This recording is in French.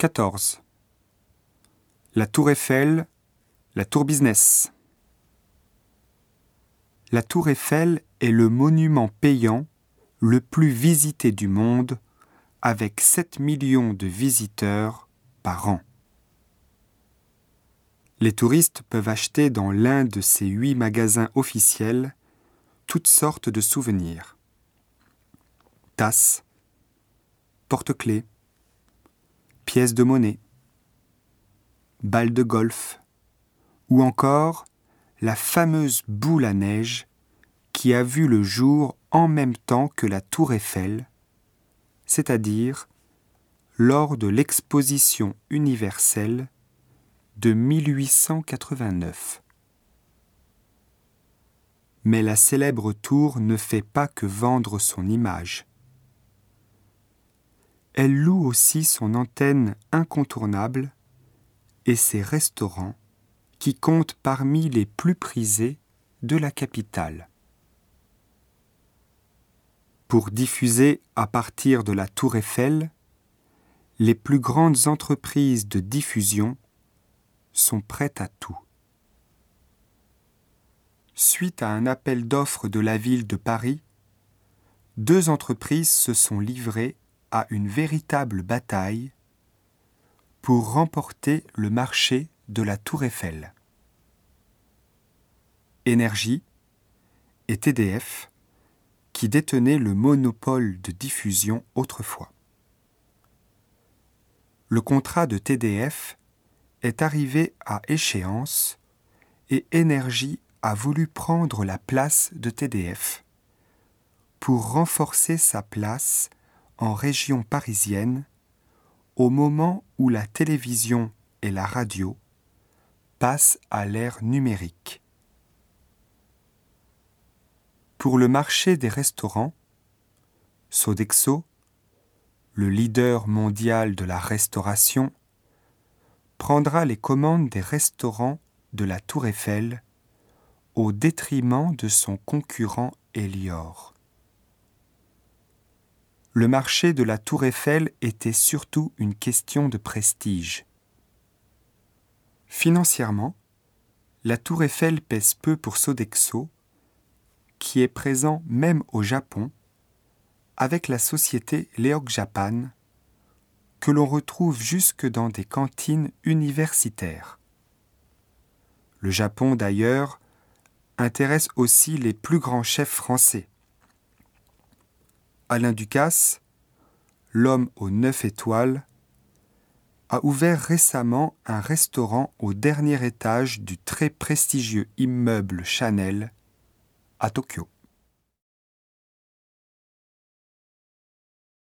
14. La tour Eiffel, la tour business. La tour Eiffel est le monument payant le plus visité du monde avec 7 millions de visiteurs par an. Les touristes peuvent acheter dans l'un de ces huit magasins officiels toutes sortes de souvenirs. Tasses, porte-clés, pièces de monnaie, balles de golf, ou encore la fameuse boule à neige qui a vu le jour en même temps que la tour Eiffel, c'est-à-dire lors de l'exposition universelle de 1889. Mais la célèbre tour ne fait pas que vendre son image. Elle loue aussi son antenne incontournable et ses restaurants qui comptent parmi les plus prisés de la capitale. Pour diffuser à partir de la tour Eiffel, les plus grandes entreprises de diffusion sont prêtes à tout. Suite à un appel d'offres de la ville de Paris, deux entreprises se sont livrées à une véritable bataille pour remporter le marché de la tour Eiffel. Énergie et TDF, qui détenaient le monopole de diffusion autrefois. Le contrat de TDF est arrivé à échéance et Énergie a voulu prendre la place de TDF pour renforcer sa place en région parisienne au moment où la télévision et la radio passent à l'ère numérique. Pour le marché des restaurants, Sodexo, le leader mondial de la restauration, prendra les commandes des restaurants de la Tour Eiffel au détriment de son concurrent Elior. Le marché de la Tour Eiffel était surtout une question de prestige. Financièrement, la Tour Eiffel pèse peu pour Sodexo, qui est présent même au Japon, avec la société Leok Japan, que l'on retrouve jusque dans des cantines universitaires. Le Japon, d'ailleurs, intéresse aussi les plus grands chefs français. Alain Ducasse, l'homme aux neuf étoiles, a ouvert récemment un restaurant au dernier étage du très prestigieux immeuble Chanel à Tokyo.